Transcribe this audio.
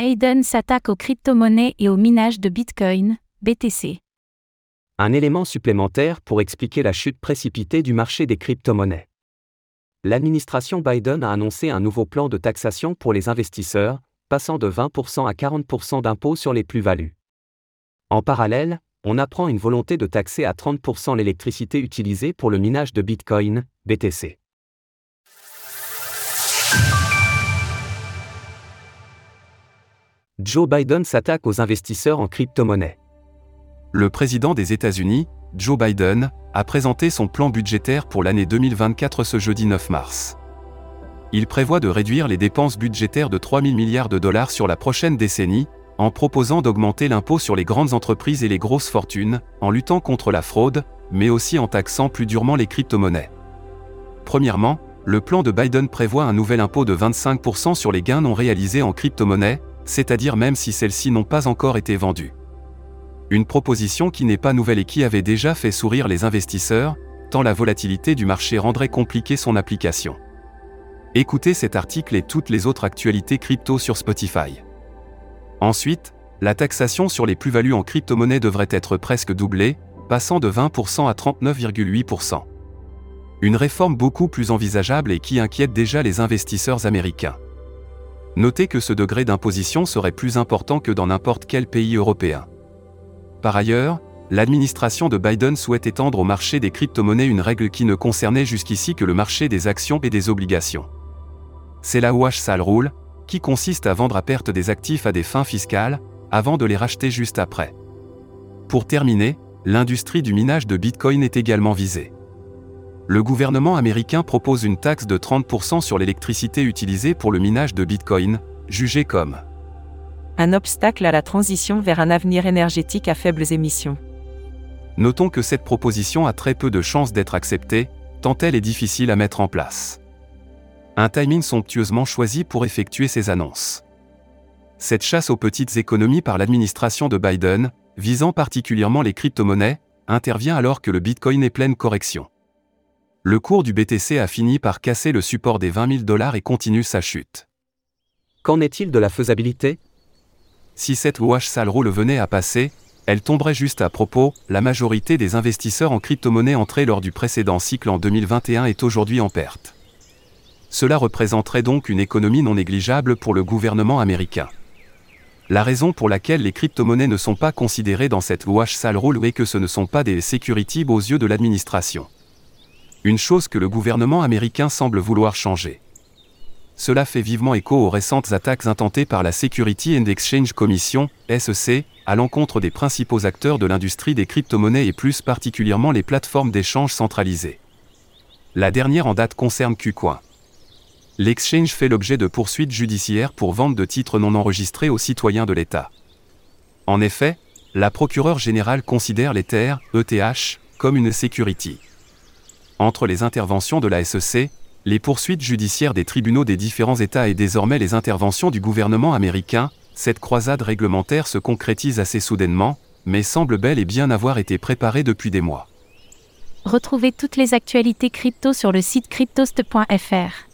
Biden s'attaque aux crypto-monnaies et au minage de Bitcoin, BTC. Un élément supplémentaire pour expliquer la chute précipitée du marché des crypto-monnaies. L'administration Biden a annoncé un nouveau plan de taxation pour les investisseurs, passant de 20% à 40% d'impôts sur les plus-values. En parallèle, on apprend une volonté de taxer à 30% l'électricité utilisée pour le minage de Bitcoin, BTC. Joe Biden s'attaque aux investisseurs en crypto-monnaie. Le président des États-Unis, Joe Biden, a présenté son plan budgétaire pour l'année 2024 ce jeudi 9 mars. Il prévoit de réduire les dépenses budgétaires de 3 000 milliards de dollars sur la prochaine décennie, en proposant d'augmenter l'impôt sur les grandes entreprises et les grosses fortunes, en luttant contre la fraude, mais aussi en taxant plus durement les crypto-monnaies. Premièrement, le plan de Biden prévoit un nouvel impôt de 25% sur les gains non réalisés en crypto-monnaie, c'est-à-dire même si celles-ci n'ont pas encore été vendues. Une proposition qui n'est pas nouvelle et qui avait déjà fait sourire les investisseurs, tant la volatilité du marché rendrait compliquée son application. Écoutez cet article et toutes les autres actualités crypto sur Spotify. Ensuite, la taxation sur les plus-values en crypto-monnaie devrait être presque doublée, passant de 20% à 39,8%. Une réforme beaucoup plus envisageable et qui inquiète déjà les investisseurs américains. Notez que ce degré d'imposition serait plus important que dans n'importe quel pays européen. Par ailleurs, l'administration de Biden souhaite étendre au marché des crypto-monnaies une règle qui ne concernait jusqu'ici que le marché des actions et des obligations. C'est la wash sale rule, qui consiste à vendre à perte des actifs à des fins fiscales, avant de les racheter juste après. Pour terminer, l'industrie du minage de Bitcoin est également visée le gouvernement américain propose une taxe de 30% sur l'électricité utilisée pour le minage de Bitcoin, jugée comme un obstacle à la transition vers un avenir énergétique à faibles émissions. Notons que cette proposition a très peu de chances d'être acceptée, tant elle est difficile à mettre en place. Un timing somptueusement choisi pour effectuer ces annonces. Cette chasse aux petites économies par l'administration de Biden, visant particulièrement les crypto-monnaies, intervient alors que le Bitcoin est pleine correction le cours du BTC a fini par casser le support des 20 000 dollars et continue sa chute. Qu'en est-il de la faisabilité? Si cette wash sale le venait à passer, elle tomberait juste à propos, la majorité des investisseurs en crypto-monnaie entrés lors du précédent cycle en 2021 est aujourd'hui en perte. Cela représenterait donc une économie non négligeable pour le gouvernement américain. La raison pour laquelle les crypto-monnaies ne sont pas considérées dans cette wash sale rule est que ce ne sont pas des securities aux yeux de l'administration une chose que le gouvernement américain semble vouloir changer. Cela fait vivement écho aux récentes attaques intentées par la Security and Exchange Commission, SEC, à l'encontre des principaux acteurs de l'industrie des crypto-monnaies et plus particulièrement les plateformes d'échange centralisées. La dernière en date concerne KuCoin. L'exchange fait l'objet de poursuites judiciaires pour vente de titres non enregistrés aux citoyens de l'État. En effet, la procureure générale considère l'Ether, ETH, comme une security. Entre les interventions de la SEC, les poursuites judiciaires des tribunaux des différents États et désormais les interventions du gouvernement américain, cette croisade réglementaire se concrétise assez soudainement, mais semble bel et bien avoir été préparée depuis des mois. Retrouvez toutes les actualités crypto sur le site cryptost.fr.